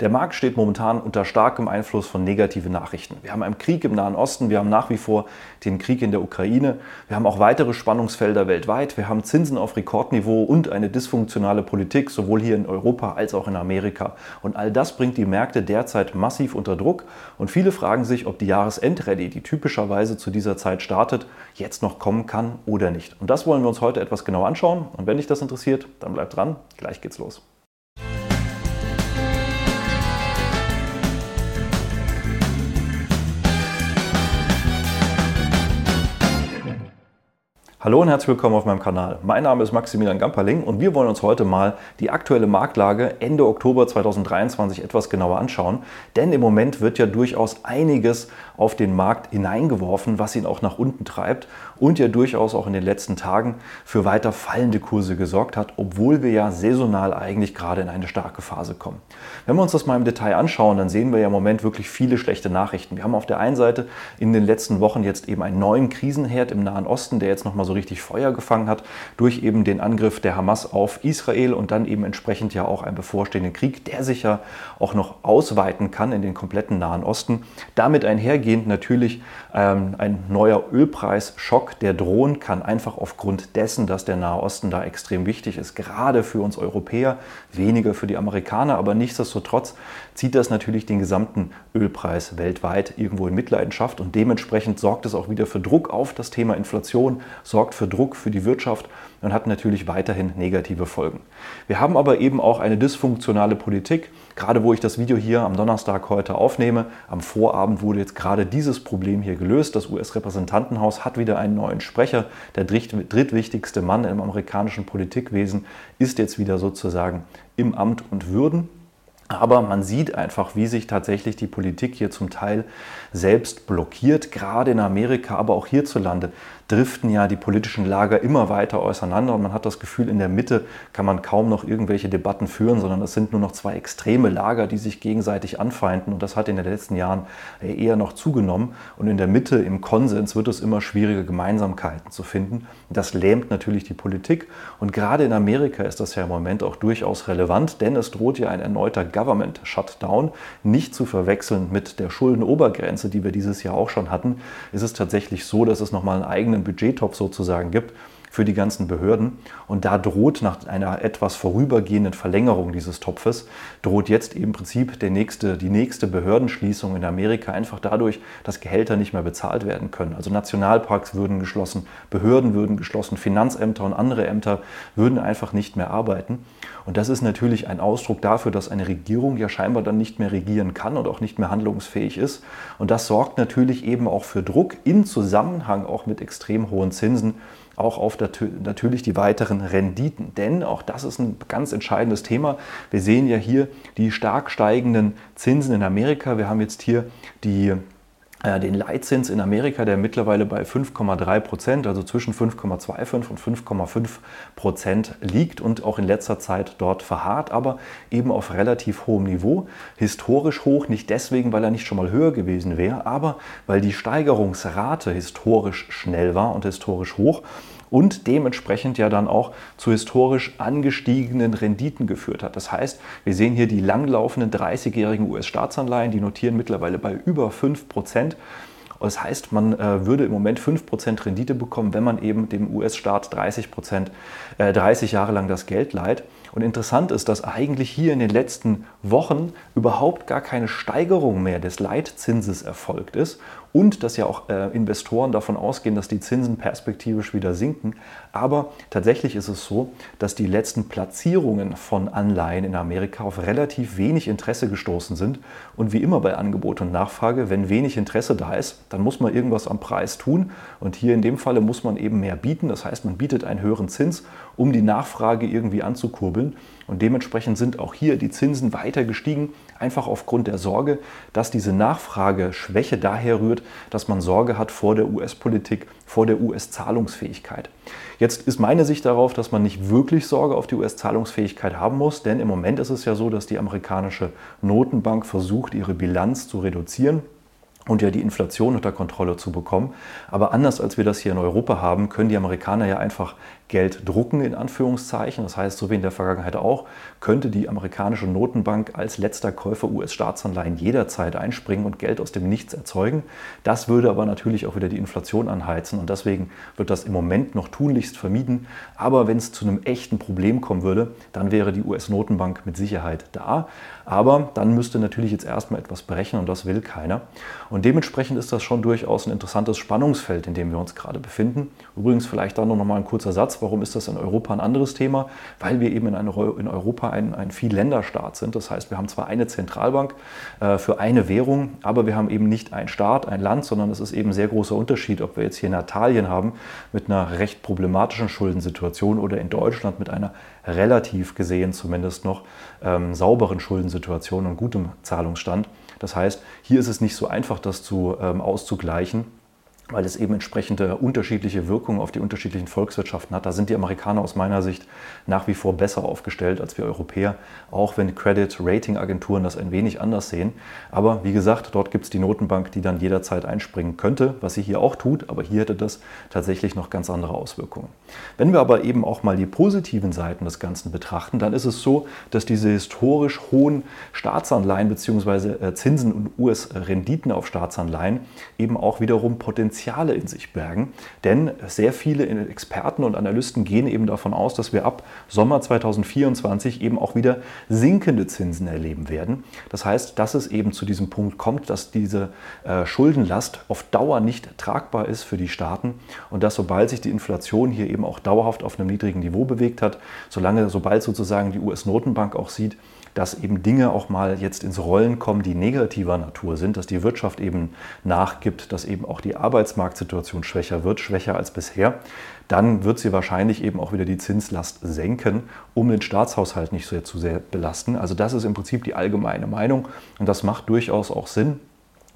Der Markt steht momentan unter starkem Einfluss von negativen Nachrichten. Wir haben einen Krieg im Nahen Osten, wir haben nach wie vor den Krieg in der Ukraine, wir haben auch weitere Spannungsfelder weltweit, wir haben Zinsen auf Rekordniveau und eine dysfunktionale Politik, sowohl hier in Europa als auch in Amerika. Und all das bringt die Märkte derzeit massiv unter Druck und viele fragen sich, ob die Jahresendrallye, die typischerweise zu dieser Zeit startet, jetzt noch kommen kann oder nicht. Und das wollen wir uns heute etwas genau anschauen. Und wenn dich das interessiert, dann bleib dran, gleich geht's los. Hallo und herzlich willkommen auf meinem Kanal. Mein Name ist Maximilian Gamperling und wir wollen uns heute mal die aktuelle Marktlage Ende Oktober 2023 etwas genauer anschauen. Denn im Moment wird ja durchaus einiges auf den Markt hineingeworfen, was ihn auch nach unten treibt und ja durchaus auch in den letzten Tagen für weiter fallende Kurse gesorgt hat, obwohl wir ja saisonal eigentlich gerade in eine starke Phase kommen. Wenn wir uns das mal im Detail anschauen, dann sehen wir ja im Moment wirklich viele schlechte Nachrichten. Wir haben auf der einen Seite in den letzten Wochen jetzt eben einen neuen Krisenherd im Nahen Osten, der jetzt nochmal so so richtig Feuer gefangen hat durch eben den Angriff der Hamas auf Israel und dann eben entsprechend ja auch einen bevorstehenden Krieg, der sich ja auch noch ausweiten kann in den kompletten Nahen Osten. Damit einhergehend natürlich ähm, ein neuer Ölpreisschock, der drohen kann, einfach aufgrund dessen, dass der Nahe Osten da extrem wichtig ist, gerade für uns Europäer, weniger für die Amerikaner, aber nichtsdestotrotz zieht das natürlich den gesamten Ölpreis weltweit irgendwo in Mitleidenschaft und dementsprechend sorgt es auch wieder für Druck auf das Thema Inflation, sorgt sorgt für Druck für die Wirtschaft und hat natürlich weiterhin negative Folgen. Wir haben aber eben auch eine dysfunktionale Politik. Gerade wo ich das Video hier am Donnerstag heute aufnehme, am Vorabend wurde jetzt gerade dieses Problem hier gelöst. Das US-Repräsentantenhaus hat wieder einen neuen Sprecher. Der drittwichtigste Mann im amerikanischen Politikwesen ist jetzt wieder sozusagen im Amt und Würden. Aber man sieht einfach, wie sich tatsächlich die Politik hier zum Teil selbst blockiert, gerade in Amerika, aber auch hierzulande driften ja die politischen Lager immer weiter auseinander. Und man hat das Gefühl, in der Mitte kann man kaum noch irgendwelche Debatten führen, sondern es sind nur noch zwei extreme Lager, die sich gegenseitig anfeinden. Und das hat in den letzten Jahren eher noch zugenommen. Und in der Mitte im Konsens wird es immer schwieriger, Gemeinsamkeiten zu finden. Das lähmt natürlich die Politik. Und gerade in Amerika ist das ja im Moment auch durchaus relevant, denn es droht ja ein erneuter Government Shutdown, nicht zu verwechseln mit der Schuldenobergrenze, die wir dieses Jahr auch schon hatten. Es ist tatsächlich so, dass es nochmal einen eigenen Budgettopf sozusagen gibt für die ganzen Behörden. Und da droht nach einer etwas vorübergehenden Verlängerung dieses Topfes, droht jetzt im Prinzip der nächste, die nächste Behördenschließung in Amerika einfach dadurch, dass Gehälter nicht mehr bezahlt werden können. Also Nationalparks würden geschlossen, Behörden würden geschlossen, Finanzämter und andere Ämter würden einfach nicht mehr arbeiten. Und das ist natürlich ein Ausdruck dafür, dass eine Regierung ja scheinbar dann nicht mehr regieren kann und auch nicht mehr handlungsfähig ist. Und das sorgt natürlich eben auch für Druck im Zusammenhang auch mit extrem hohen Zinsen auch auf natürlich die weiteren Renditen. Denn auch das ist ein ganz entscheidendes Thema. Wir sehen ja hier die stark steigenden Zinsen in Amerika. Wir haben jetzt hier die den Leitzins in Amerika, der mittlerweile bei 5,3 Prozent, also zwischen 5,25 und 5,5 Prozent liegt und auch in letzter Zeit dort verharrt, aber eben auf relativ hohem Niveau. Historisch hoch, nicht deswegen, weil er nicht schon mal höher gewesen wäre, aber weil die Steigerungsrate historisch schnell war und historisch hoch und dementsprechend ja dann auch zu historisch angestiegenen Renditen geführt hat. Das heißt, wir sehen hier die langlaufenden 30-jährigen US-Staatsanleihen, die notieren mittlerweile bei über 5 Prozent. Das heißt, man äh, würde im Moment 5% Rendite bekommen, wenn man eben dem US-Staat 30, äh, 30 Jahre lang das Geld leiht. Und interessant ist, dass eigentlich hier in den letzten Wochen überhaupt gar keine Steigerung mehr des Leitzinses erfolgt ist und dass ja auch äh, Investoren davon ausgehen, dass die Zinsen perspektivisch wieder sinken. Aber tatsächlich ist es so, dass die letzten Platzierungen von Anleihen in Amerika auf relativ wenig Interesse gestoßen sind. Und wie immer bei Angebot und Nachfrage, wenn wenig Interesse da ist, dann muss man irgendwas am Preis tun. Und hier in dem Falle muss man eben mehr bieten. Das heißt, man bietet einen höheren Zins, um die Nachfrage irgendwie anzukurbeln. Und dementsprechend sind auch hier die Zinsen weiter gestiegen, einfach aufgrund der Sorge, dass diese Nachfrageschwäche daher rührt, dass man Sorge hat vor der US-Politik, vor der US-Zahlungsfähigkeit. Jetzt ist meine Sicht darauf, dass man nicht wirklich Sorge auf die US-Zahlungsfähigkeit haben muss, denn im Moment ist es ja so, dass die amerikanische Notenbank versucht, ihre Bilanz zu reduzieren und ja die Inflation unter Kontrolle zu bekommen. Aber anders als wir das hier in Europa haben, können die Amerikaner ja einfach Geld drucken, in Anführungszeichen. Das heißt, so wie in der Vergangenheit auch, könnte die amerikanische Notenbank als letzter Käufer US-Staatsanleihen jederzeit einspringen und Geld aus dem Nichts erzeugen. Das würde aber natürlich auch wieder die Inflation anheizen und deswegen wird das im Moment noch tunlichst vermieden. Aber wenn es zu einem echten Problem kommen würde, dann wäre die US-Notenbank mit Sicherheit da. Aber dann müsste natürlich jetzt erstmal etwas brechen und das will keiner. Und dementsprechend ist das schon durchaus ein interessantes Spannungsfeld, in dem wir uns gerade befinden. Übrigens vielleicht dann noch mal ein kurzer Satz. Warum ist das in Europa ein anderes Thema? Weil wir eben in, eine, in Europa ein, ein Viel-Länder-Staat sind. Das heißt, wir haben zwar eine Zentralbank äh, für eine Währung, aber wir haben eben nicht ein Staat, ein Land, sondern es ist eben ein sehr großer Unterschied, ob wir jetzt hier in Italien haben mit einer recht problematischen Schuldensituation oder in Deutschland mit einer relativ gesehen zumindest noch ähm, sauberen Schuldensituation und gutem Zahlungsstand. Das heißt, hier ist es nicht so einfach, das zu, ähm, auszugleichen weil es eben entsprechende unterschiedliche Wirkungen auf die unterschiedlichen Volkswirtschaften hat. Da sind die Amerikaner aus meiner Sicht nach wie vor besser aufgestellt als wir Europäer, auch wenn Credit-Rating-Agenturen das ein wenig anders sehen. Aber wie gesagt, dort gibt es die Notenbank, die dann jederzeit einspringen könnte, was sie hier auch tut, aber hier hätte das tatsächlich noch ganz andere Auswirkungen. Wenn wir aber eben auch mal die positiven Seiten des Ganzen betrachten, dann ist es so, dass diese historisch hohen Staatsanleihen bzw. Äh, Zinsen und US-Renditen auf Staatsanleihen eben auch wiederum potenziell Potenziale in sich bergen. Denn sehr viele Experten und Analysten gehen eben davon aus, dass wir ab Sommer 2024 eben auch wieder sinkende Zinsen erleben werden. Das heißt, dass es eben zu diesem Punkt kommt, dass diese äh, Schuldenlast auf Dauer nicht tragbar ist für die Staaten und dass sobald sich die Inflation hier eben auch dauerhaft auf einem niedrigen Niveau bewegt hat, solange sobald sozusagen die US-Notenbank auch sieht, dass eben Dinge auch mal jetzt ins Rollen kommen, die negativer Natur sind, dass die Wirtschaft eben nachgibt, dass eben auch die Arbeitsmarktsituation schwächer wird, schwächer als bisher, dann wird sie wahrscheinlich eben auch wieder die Zinslast senken, um den Staatshaushalt nicht so zu sehr belasten. Also das ist im Prinzip die allgemeine Meinung und das macht durchaus auch Sinn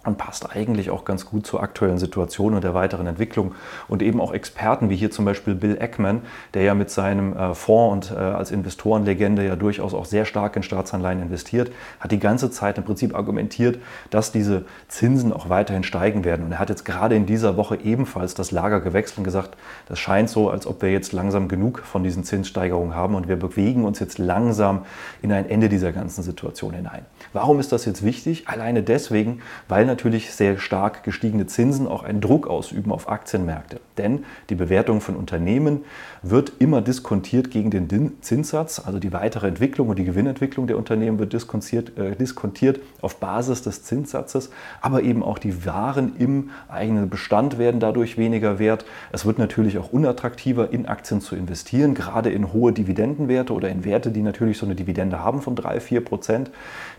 und passt eigentlich auch ganz gut zur aktuellen Situation und der weiteren Entwicklung. Und eben auch Experten wie hier zum Beispiel Bill Eckman, der ja mit seinem äh, Fonds und äh, als Investorenlegende ja durchaus auch sehr stark in Staatsanleihen investiert, hat die ganze Zeit im Prinzip argumentiert, dass diese Zinsen auch weiterhin steigen werden. Und er hat jetzt gerade in dieser Woche ebenfalls das Lager gewechselt und gesagt, das scheint so, als ob wir jetzt langsam genug von diesen Zinssteigerungen haben und wir bewegen uns jetzt langsam in ein Ende dieser ganzen Situation hinein. Warum ist das jetzt wichtig? Alleine deswegen, weil natürlich sehr stark gestiegene Zinsen auch einen Druck ausüben auf Aktienmärkte. Denn die Bewertung von Unternehmen wird immer diskontiert gegen den Zinssatz, also die weitere Entwicklung und die Gewinnentwicklung der Unternehmen wird diskontiert, äh, diskontiert auf Basis des Zinssatzes, aber eben auch die Waren im eigenen Bestand werden dadurch weniger wert. Es wird natürlich auch unattraktiver, in Aktien zu investieren, gerade in hohe Dividendenwerte oder in Werte, die natürlich so eine Dividende haben von 3, 4 Prozent.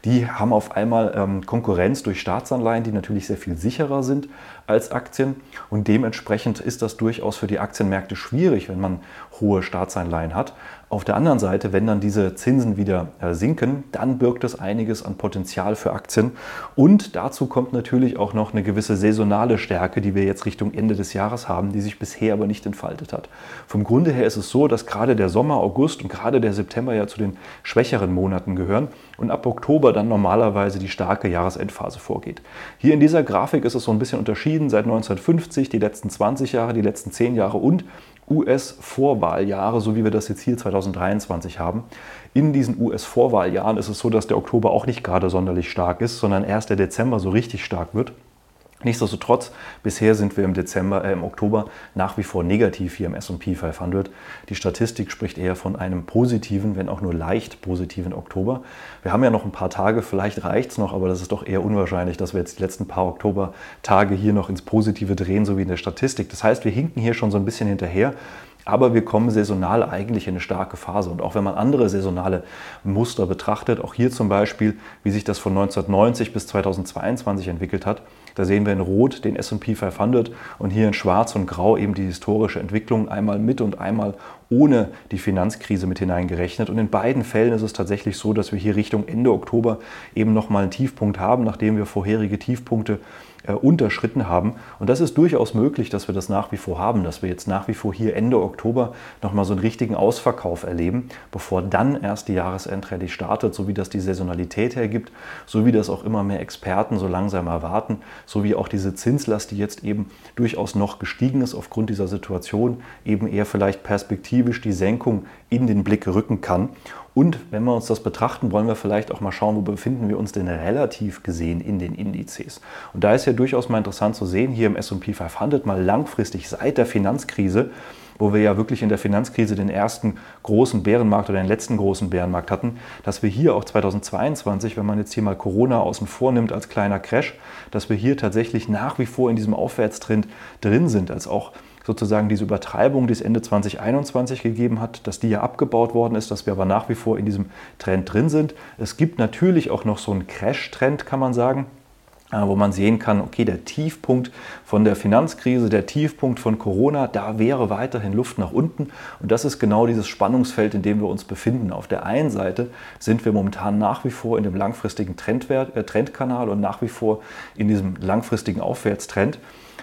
Die haben auf einmal ähm, Konkurrenz durch Staatsanleihen, die natürlich sehr viel sicherer sind als Aktien. Und dementsprechend ist das durchaus für die Aktienmärkte schwierig, wenn man hohe Staatsanleihen hat. Auf der anderen Seite, wenn dann diese Zinsen wieder äh, sinken, dann birgt es einiges an Potenzial für Aktien. Und dazu kommt natürlich auch noch eine gewisse saisonale Stärke, die wir jetzt Richtung Ende des Jahres haben, die sich bisher aber nicht entfaltet hat. Vom Grunde her ist es so, dass gerade der Sommer, August und gerade der September ja zu den schwächeren Monaten gehören und ab Oktober dann normalerweise die starke Jahresendphase vorgeht. Hier in dieser Grafik ist es so ein bisschen unterschieden seit 1950, die letzten 20 Jahre, die letzten 10 Jahre und US-Vorwahljahre, so wie wir das jetzt hier 2023 haben. In diesen US-Vorwahljahren ist es so, dass der Oktober auch nicht gerade sonderlich stark ist, sondern erst der Dezember so richtig stark wird. Nichtsdestotrotz, bisher sind wir im Dezember, äh, im Oktober nach wie vor negativ hier im S&P 500. Die Statistik spricht eher von einem positiven, wenn auch nur leicht positiven Oktober. Wir haben ja noch ein paar Tage, vielleicht reicht es noch, aber das ist doch eher unwahrscheinlich, dass wir jetzt die letzten paar Oktobertage hier noch ins Positive drehen, so wie in der Statistik. Das heißt, wir hinken hier schon so ein bisschen hinterher. Aber wir kommen saisonal eigentlich in eine starke Phase. Und auch wenn man andere saisonale Muster betrachtet, auch hier zum Beispiel, wie sich das von 1990 bis 2022 entwickelt hat, da sehen wir in Rot den SP 500 und hier in Schwarz und Grau eben die historische Entwicklung, einmal mit und einmal ohne die Finanzkrise mit hineingerechnet. Und in beiden Fällen ist es tatsächlich so, dass wir hier Richtung Ende Oktober eben nochmal einen Tiefpunkt haben, nachdem wir vorherige Tiefpunkte äh, unterschritten haben. Und das ist durchaus möglich, dass wir das nach wie vor haben, dass wir jetzt nach wie vor hier Ende Oktober nochmal so einen richtigen Ausverkauf erleben, bevor dann erst die Jahresendrallye startet, so wie das die Saisonalität hergibt, so wie das auch immer mehr Experten so langsam erwarten, so wie auch diese Zinslast, die jetzt eben durchaus noch gestiegen ist aufgrund dieser Situation, eben eher vielleicht perspektivisch die Senkung in den Blick rücken kann. Und wenn wir uns das betrachten, wollen wir vielleicht auch mal schauen, wo befinden wir uns denn relativ gesehen in den Indizes. Und da ist ja durchaus mal interessant zu sehen, hier im SP 500 mal langfristig seit der Finanzkrise, wo wir ja wirklich in der Finanzkrise den ersten großen Bärenmarkt oder den letzten großen Bärenmarkt hatten, dass wir hier auch 2022, wenn man jetzt hier mal Corona außen vor nimmt als kleiner Crash, dass wir hier tatsächlich nach wie vor in diesem Aufwärtstrend drin sind, als auch sozusagen diese Übertreibung, die es Ende 2021 gegeben hat, dass die ja abgebaut worden ist, dass wir aber nach wie vor in diesem Trend drin sind. Es gibt natürlich auch noch so einen Crash-Trend, kann man sagen äh, wo man sehen kann, okay, der Tiefpunkt von der Finanzkrise, der Tiefpunkt von Corona, da wäre weiterhin Luft nach unten. Und das ist genau dieses Spannungsfeld, in dem wir uns befinden. Auf der einen Seite sind wir momentan nach wie vor in dem langfristigen Trendwert, äh, Trendkanal und nach wie vor in diesem langfristigen Aufwärtstrend.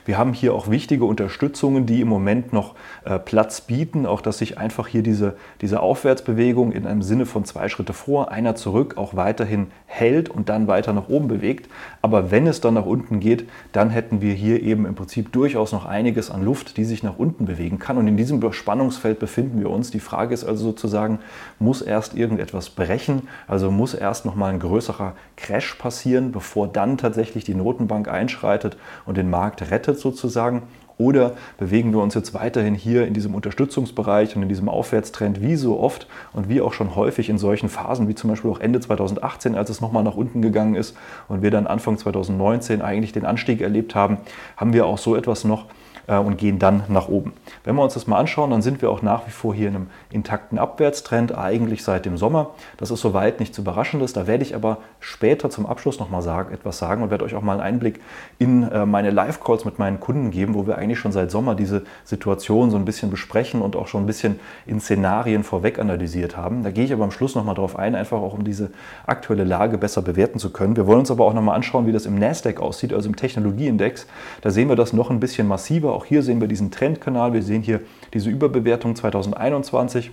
Wir haben hier auch wichtige Unterstützungen, die im Moment noch äh, Platz bieten, auch dass sich einfach hier diese, diese Aufwärtsbewegung in einem Sinne von zwei Schritte vor, einer zurück auch weiterhin hält und dann weiter nach oben bewegt. Aber wenn es dann nach unten geht, dann hätten wir hier eben im Prinzip durchaus noch einiges an Luft, die sich nach unten bewegen kann. Und in diesem Spannungsfeld befinden wir uns. Die Frage ist also sozusagen, muss erst irgendetwas brechen? Also muss erst noch mal ein größerer Crash passieren, bevor dann tatsächlich die Notenbank einschreitet und den Markt rettet? Gerettet sozusagen? Oder bewegen wir uns jetzt weiterhin hier in diesem Unterstützungsbereich und in diesem Aufwärtstrend wie so oft und wie auch schon häufig in solchen Phasen, wie zum Beispiel auch Ende 2018, als es nochmal nach unten gegangen ist und wir dann Anfang 2019 eigentlich den Anstieg erlebt haben, haben wir auch so etwas noch und gehen dann nach oben. Wenn wir uns das mal anschauen, dann sind wir auch nach wie vor hier in einem intakten Abwärtstrend, eigentlich seit dem Sommer. Das ist soweit nichts Überraschendes. Da werde ich aber später zum Abschluss nochmal sagen, etwas sagen und werde euch auch mal einen Einblick in äh, meine Live-Calls mit meinen Kunden geben, wo wir eigentlich schon seit Sommer diese Situation so ein bisschen besprechen und auch schon ein bisschen in Szenarien vorweg analysiert haben. Da gehe ich aber am Schluss nochmal drauf ein, einfach auch um diese aktuelle Lage besser bewerten zu können. Wir wollen uns aber auch nochmal anschauen, wie das im Nasdaq aussieht, also im Technologieindex. Da sehen wir das noch ein bisschen massiver auch hier sehen wir diesen Trendkanal. Wir sehen hier diese Überbewertung 2021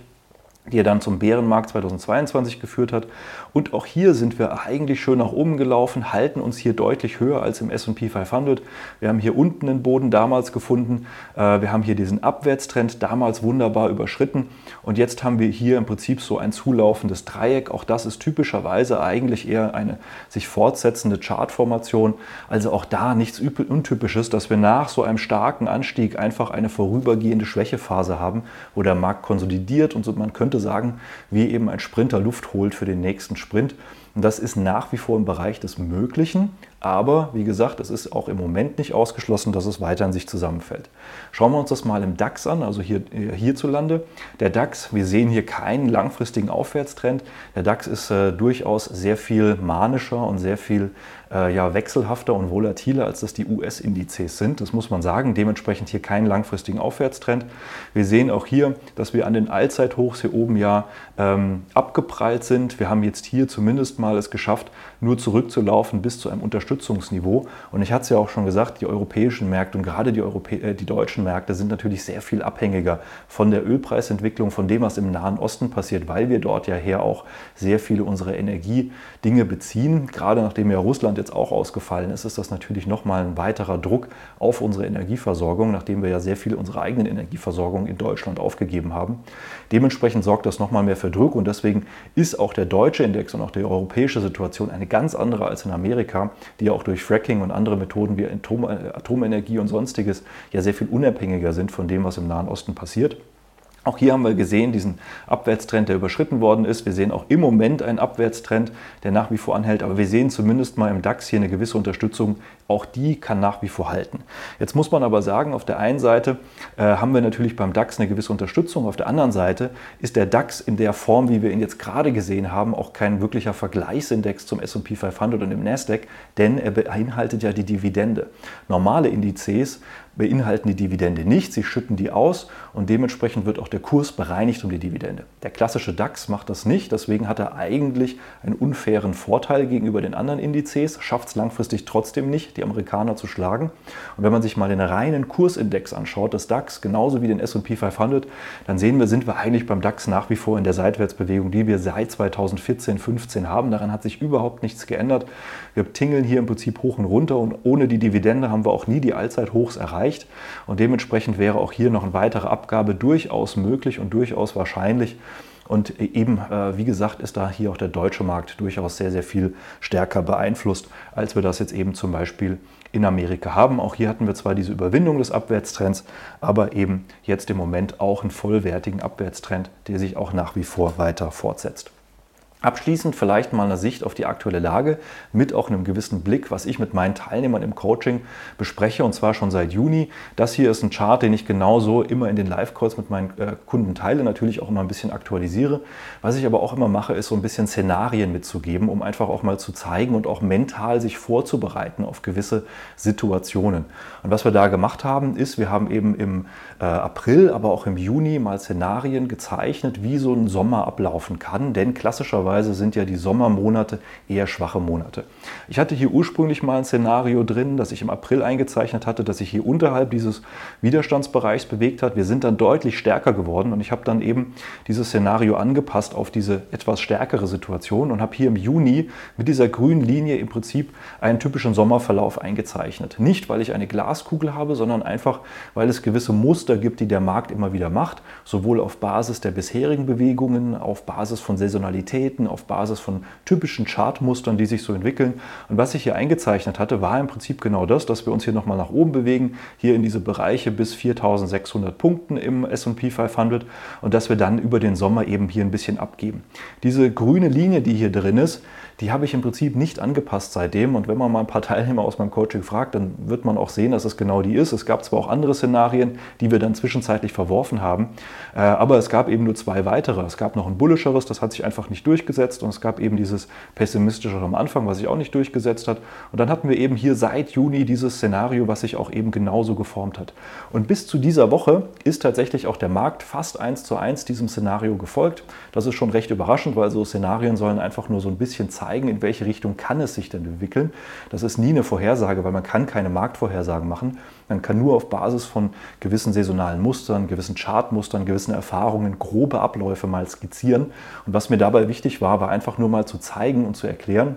die er dann zum Bärenmarkt 2022 geführt hat. Und auch hier sind wir eigentlich schön nach oben gelaufen, halten uns hier deutlich höher als im SP 500. Wir haben hier unten den Boden damals gefunden. Äh, wir haben hier diesen Abwärtstrend damals wunderbar überschritten. Und jetzt haben wir hier im Prinzip so ein zulaufendes Dreieck. Auch das ist typischerweise eigentlich eher eine sich fortsetzende Chartformation. Also auch da nichts Untypisches, dass wir nach so einem starken Anstieg einfach eine vorübergehende Schwächephase haben, wo der Markt konsolidiert und man könnte sagen, wie eben ein Sprinter Luft holt für den nächsten Sprint. Und das ist nach wie vor im Bereich des Möglichen. Aber wie gesagt, es ist auch im Moment nicht ausgeschlossen, dass es weiter in sich zusammenfällt. Schauen wir uns das mal im DAX an, also hier, hierzulande. Der DAX, wir sehen hier keinen langfristigen Aufwärtstrend. Der DAX ist äh, durchaus sehr viel manischer und sehr viel äh, ja, wechselhafter und volatiler, als das die US-Indizes sind. Das muss man sagen. Dementsprechend hier keinen langfristigen Aufwärtstrend. Wir sehen auch hier, dass wir an den Allzeithochs hier oben ja ähm, abgeprallt sind. Wir haben jetzt hier zumindest mal es geschafft, nur zurückzulaufen bis zu einem Unterstützungsniveau. Und ich hatte es ja auch schon gesagt, die europäischen Märkte und gerade die, Europä äh, die deutschen Märkte sind natürlich sehr viel abhängiger von der Ölpreisentwicklung, von dem, was im Nahen Osten passiert, weil wir dort ja her auch sehr viele unserer Energiedinge beziehen. Gerade nachdem ja Russland jetzt auch ausgefallen ist, ist das natürlich nochmal ein weiterer Druck auf unsere Energieversorgung, nachdem wir ja sehr viel unserer eigenen Energieversorgung in Deutschland aufgegeben haben. Dementsprechend sorgt das nochmal mehr für Druck und deswegen ist auch der deutsche Index und auch die europäische Situation eine ganz andere als in Amerika, die ja auch durch Fracking und andere Methoden wie Atom Atomenergie und sonstiges ja sehr viel unabhängiger sind von dem, was im Nahen Osten passiert. Auch hier haben wir gesehen, diesen Abwärtstrend, der überschritten worden ist. Wir sehen auch im Moment einen Abwärtstrend, der nach wie vor anhält. Aber wir sehen zumindest mal im DAX hier eine gewisse Unterstützung. Auch die kann nach wie vor halten. Jetzt muss man aber sagen, auf der einen Seite äh, haben wir natürlich beim DAX eine gewisse Unterstützung. Auf der anderen Seite ist der DAX in der Form, wie wir ihn jetzt gerade gesehen haben, auch kein wirklicher Vergleichsindex zum S&P 500 und dem Nasdaq, denn er beinhaltet ja die Dividende. Normale Indizes beinhalten die Dividende nicht, sie schütten die aus und dementsprechend wird auch der Kurs bereinigt um die Dividende. Der klassische DAX macht das nicht, deswegen hat er eigentlich einen unfairen Vorteil gegenüber den anderen Indizes, schafft es langfristig trotzdem nicht, die Amerikaner zu schlagen. Und wenn man sich mal den reinen Kursindex anschaut, des DAX, genauso wie den S&P 500, dann sehen wir, sind wir eigentlich beim DAX nach wie vor in der Seitwärtsbewegung, die wir seit 2014, 15 haben. Daran hat sich überhaupt nichts geändert. Wir tingeln hier im Prinzip hoch und runter und ohne die Dividende haben wir auch nie die Allzeithochs erreicht. Und dementsprechend wäre auch hier noch eine weitere Abgabe durchaus möglich und durchaus wahrscheinlich. Und eben, äh, wie gesagt, ist da hier auch der deutsche Markt durchaus sehr, sehr viel stärker beeinflusst, als wir das jetzt eben zum Beispiel in Amerika haben. Auch hier hatten wir zwar diese Überwindung des Abwärtstrends, aber eben jetzt im Moment auch einen vollwertigen Abwärtstrend, der sich auch nach wie vor weiter fortsetzt. Abschließend vielleicht mal eine Sicht auf die aktuelle Lage mit auch einem gewissen Blick, was ich mit meinen Teilnehmern im Coaching bespreche und zwar schon seit Juni. Das hier ist ein Chart, den ich genauso immer in den Live-Calls mit meinen äh, Kunden teile, natürlich auch immer ein bisschen aktualisiere. Was ich aber auch immer mache, ist so ein bisschen Szenarien mitzugeben, um einfach auch mal zu zeigen und auch mental sich vorzubereiten auf gewisse Situationen. Und was wir da gemacht haben, ist, wir haben eben im äh, April, aber auch im Juni mal Szenarien gezeichnet, wie so ein Sommer ablaufen kann, denn klassischerweise Normalerweise sind ja die Sommermonate eher schwache Monate. Ich hatte hier ursprünglich mal ein Szenario drin, das ich im April eingezeichnet hatte, dass sich hier unterhalb dieses Widerstandsbereichs bewegt hat. Wir sind dann deutlich stärker geworden und ich habe dann eben dieses Szenario angepasst auf diese etwas stärkere Situation und habe hier im Juni mit dieser grünen Linie im Prinzip einen typischen Sommerverlauf eingezeichnet. Nicht, weil ich eine Glaskugel habe, sondern einfach, weil es gewisse Muster gibt, die der Markt immer wieder macht, sowohl auf Basis der bisherigen Bewegungen, auf Basis von Saisonalitäten, Effekten auf Basis von typischen Chartmustern, die sich so entwickeln. Und was ich hier eingezeichnet hatte, war im Prinzip genau das, dass wir uns hier nochmal nach oben bewegen, hier in diese Bereiche bis 4600 Punkten im S&P 500 und dass wir dann über den Sommer eben hier ein bisschen abgeben. Diese grüne Linie, die hier drin ist, die habe ich im Prinzip nicht angepasst seitdem. Und wenn man mal ein paar Teilnehmer aus meinem Coaching fragt, dann wird man auch sehen, dass es genau die ist. Es gab zwar auch andere Szenarien, die wir dann zwischenzeitlich verworfen haben, äh, aber es gab eben nur zwei weitere. Es gab noch ein bullischeres, das hat sich einfach nicht durchgesetzt und es gab eben dieses pessimistischere am Anfang, was sich auch nicht durchgesetzt hat. Und dann hatten wir eben hier seit Juni dieses Szenario, was sich auch eben genauso geformt hat. Und bis zu dieser Woche ist tatsächlich auch der Markt fast eins zu eins diesem Szenario gefolgt. Das ist schon recht überraschend, weil so Szenarien sollen einfach nur so ein bisschen zeigen, zeigen, in welche Richtung kann es sich denn entwickeln. Das ist nie eine Vorhersage, weil man kann keine Marktvorhersagen machen. Man kann nur auf Basis von gewissen saisonalen Mustern, gewissen Chartmustern, gewissen Erfahrungen grobe Abläufe mal skizzieren. Und was mir dabei wichtig war, war einfach nur mal zu zeigen und zu erklären,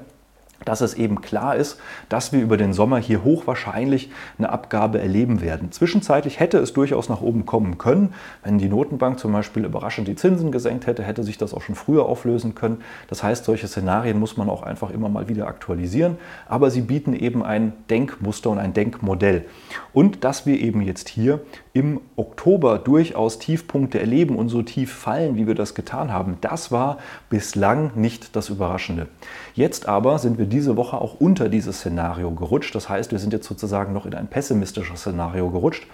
dass es eben klar ist, dass wir über den Sommer hier hochwahrscheinlich eine Abgabe erleben werden. Zwischenzeitlich hätte es durchaus nach oben kommen können. Wenn die Notenbank zum Beispiel überraschend die Zinsen gesenkt hätte, hätte sich das auch schon früher auflösen können. Das heißt, solche Szenarien muss man auch einfach immer mal wieder aktualisieren. Aber sie bieten eben ein Denkmuster und ein Denkmodell. Und dass wir eben jetzt hier im Oktober durchaus Tiefpunkte erleben und so tief fallen, wie wir das getan haben, das war bislang nicht das Überraschende. Jetzt aber sind wir diese Woche auch unter dieses Szenario gerutscht. Das heißt, wir sind jetzt sozusagen noch in ein pessimistisches Szenario gerutscht.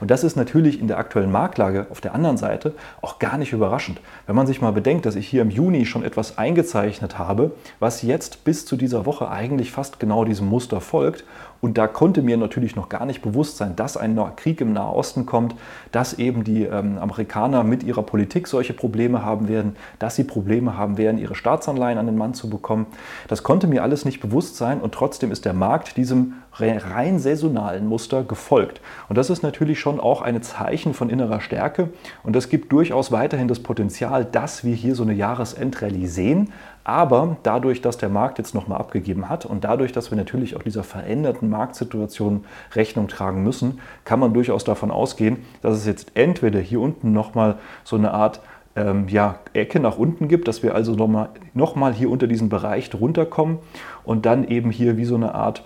Und das ist natürlich in der aktuellen Marktlage auf der anderen Seite auch gar nicht überraschend. Wenn man sich mal bedenkt, dass ich hier im Juni schon etwas eingezeichnet habe, was jetzt bis zu dieser Woche eigentlich fast genau diesem Muster folgt. Und da konnte mir natürlich noch gar nicht bewusst sein, dass ein Krieg im Nahen Osten kommt, dass eben die ähm, Amerikaner mit ihrer Politik solche Probleme haben werden, dass sie Probleme haben werden, ihre Staatsanleihen an den Mann zu bekommen. Das konnte mir alles nicht bewusst sein und trotzdem ist der Markt diesem rein saisonalen Muster gefolgt. Und das ist natürlich schon auch ein Zeichen von innerer Stärke und das gibt durchaus weiterhin das Potenzial, dass wir hier so eine Jahresendrallye sehen. Aber dadurch, dass der Markt jetzt nochmal abgegeben hat und dadurch, dass wir natürlich auch dieser veränderten Marktsituation Rechnung tragen müssen, kann man durchaus davon ausgehen, dass es jetzt entweder hier unten nochmal so eine Art ähm, ja, Ecke nach unten gibt, dass wir also nochmal noch mal hier unter diesen Bereich drunter kommen und dann eben hier wie so eine Art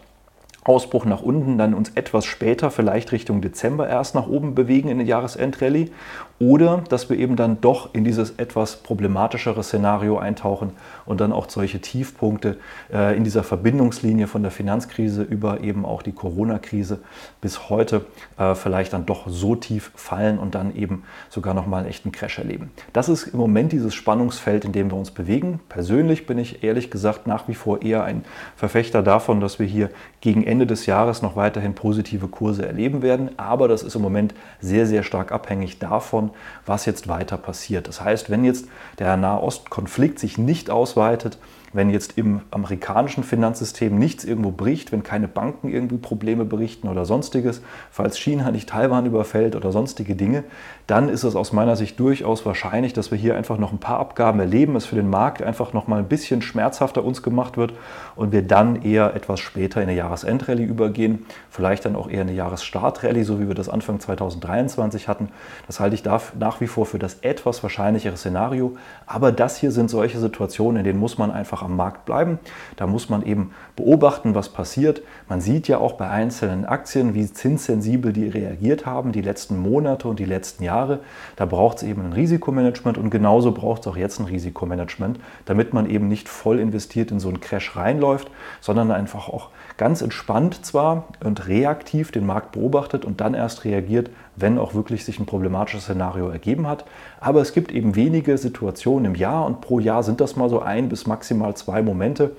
Ausbruch nach unten, dann uns etwas später, vielleicht Richtung Dezember erst nach oben bewegen in der Jahresendrallye oder dass wir eben dann doch in dieses etwas problematischere Szenario eintauchen und dann auch solche Tiefpunkte äh, in dieser Verbindungslinie von der Finanzkrise über eben auch die Corona-Krise bis heute äh, vielleicht dann doch so tief fallen und dann eben sogar nochmal einen echten Crash erleben. Das ist im Moment dieses Spannungsfeld, in dem wir uns bewegen. Persönlich bin ich ehrlich gesagt nach wie vor eher ein Verfechter davon, dass wir hier gegen Ende des Jahres noch weiterhin positive Kurse erleben werden. Aber das ist im Moment sehr, sehr stark abhängig davon, was jetzt weiter passiert. Das heißt, wenn jetzt der Nahostkonflikt sich nicht ausweitet, wenn jetzt im amerikanischen Finanzsystem nichts irgendwo bricht, wenn keine Banken irgendwie Probleme berichten oder sonstiges, falls China nicht Taiwan überfällt oder sonstige Dinge, dann ist es aus meiner Sicht durchaus wahrscheinlich, dass wir hier einfach noch ein paar Abgaben erleben, es für den Markt einfach noch mal ein bisschen schmerzhafter uns gemacht wird und wir dann eher etwas später in eine Jahresendrallye übergehen, vielleicht dann auch eher eine Jahresstartrallye, so wie wir das Anfang 2023 hatten. Das halte ich nach wie vor für das etwas wahrscheinlichere Szenario, aber das hier sind solche Situationen, in denen muss man einfach einfach am Markt bleiben. Da muss man eben beobachten, was passiert. Man sieht ja auch bei einzelnen Aktien, wie zinssensibel die reagiert haben, die letzten Monate und die letzten Jahre. Da braucht es eben ein Risikomanagement und genauso braucht es auch jetzt ein Risikomanagement, damit man eben nicht voll investiert in so einen Crash reinläuft, sondern einfach auch ganz entspannt zwar und reaktiv den Markt beobachtet und dann erst reagiert, wenn auch wirklich sich ein problematisches Szenario ergeben hat. Aber es gibt eben wenige Situationen im Jahr und pro Jahr sind das mal so ein bis maximal zwei Momente,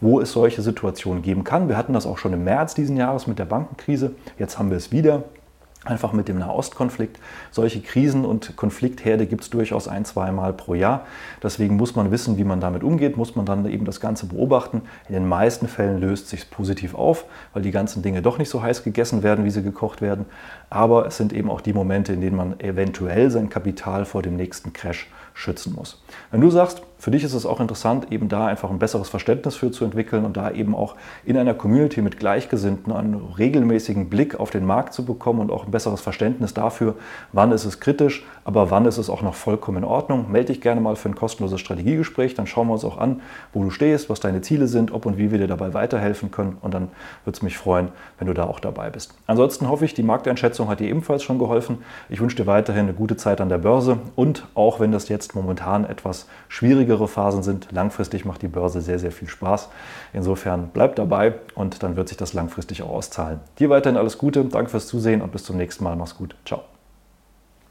wo es solche Situationen geben kann. Wir hatten das auch schon im März diesen Jahres mit der Bankenkrise. Jetzt haben wir es wieder. Einfach mit dem Nahostkonflikt. Solche Krisen und Konfliktherde gibt es durchaus ein, zweimal pro Jahr. Deswegen muss man wissen, wie man damit umgeht, muss man dann eben das Ganze beobachten. In den meisten Fällen löst sich positiv auf, weil die ganzen Dinge doch nicht so heiß gegessen werden, wie sie gekocht werden. Aber es sind eben auch die Momente, in denen man eventuell sein Kapital vor dem nächsten Crash schützen muss. Wenn du sagst, für dich ist es auch interessant, eben da einfach ein besseres Verständnis für zu entwickeln und da eben auch in einer Community mit Gleichgesinnten einen regelmäßigen Blick auf den Markt zu bekommen und auch ein besseres Verständnis dafür, wann ist es kritisch, aber wann ist es auch noch vollkommen in Ordnung. Melde dich gerne mal für ein kostenloses Strategiegespräch, dann schauen wir uns auch an, wo du stehst, was deine Ziele sind, ob und wie wir dir dabei weiterhelfen können und dann würde es mich freuen, wenn du da auch dabei bist. Ansonsten hoffe ich, die Markteinschätzung hat dir ebenfalls schon geholfen. Ich wünsche dir weiterhin eine gute Zeit an der Börse und auch wenn das jetzt momentan etwas schwierigere Phasen sind, langfristig macht die Börse sehr, sehr viel Spaß. Insofern bleib dabei und dann wird sich das langfristig auch auszahlen. Dir weiterhin alles Gute, danke fürs Zusehen und bis zum nächsten Mal. Mach's gut. Ciao.